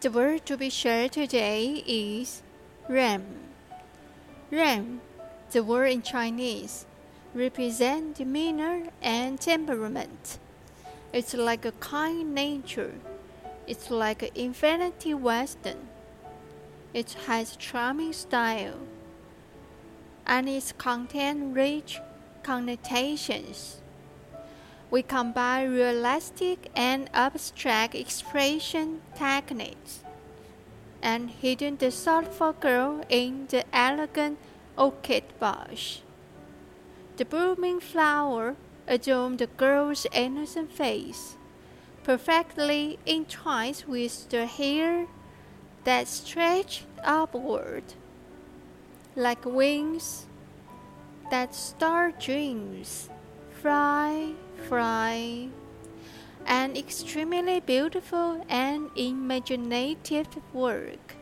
The word to be shared today is ram. Ram, the word in Chinese, represents demeanor and temperament. It's like a kind nature. It's like an infinity western. It has charming style, and its content rich connotations. We combine realistic and abstract expression techniques and hidden the thoughtful girl in the elegant orchid bush. The blooming flower adorned the girl's innocent face, perfectly entwined with the hair that stretched upward like wings that start dreams fly fly an extremely beautiful and imaginative work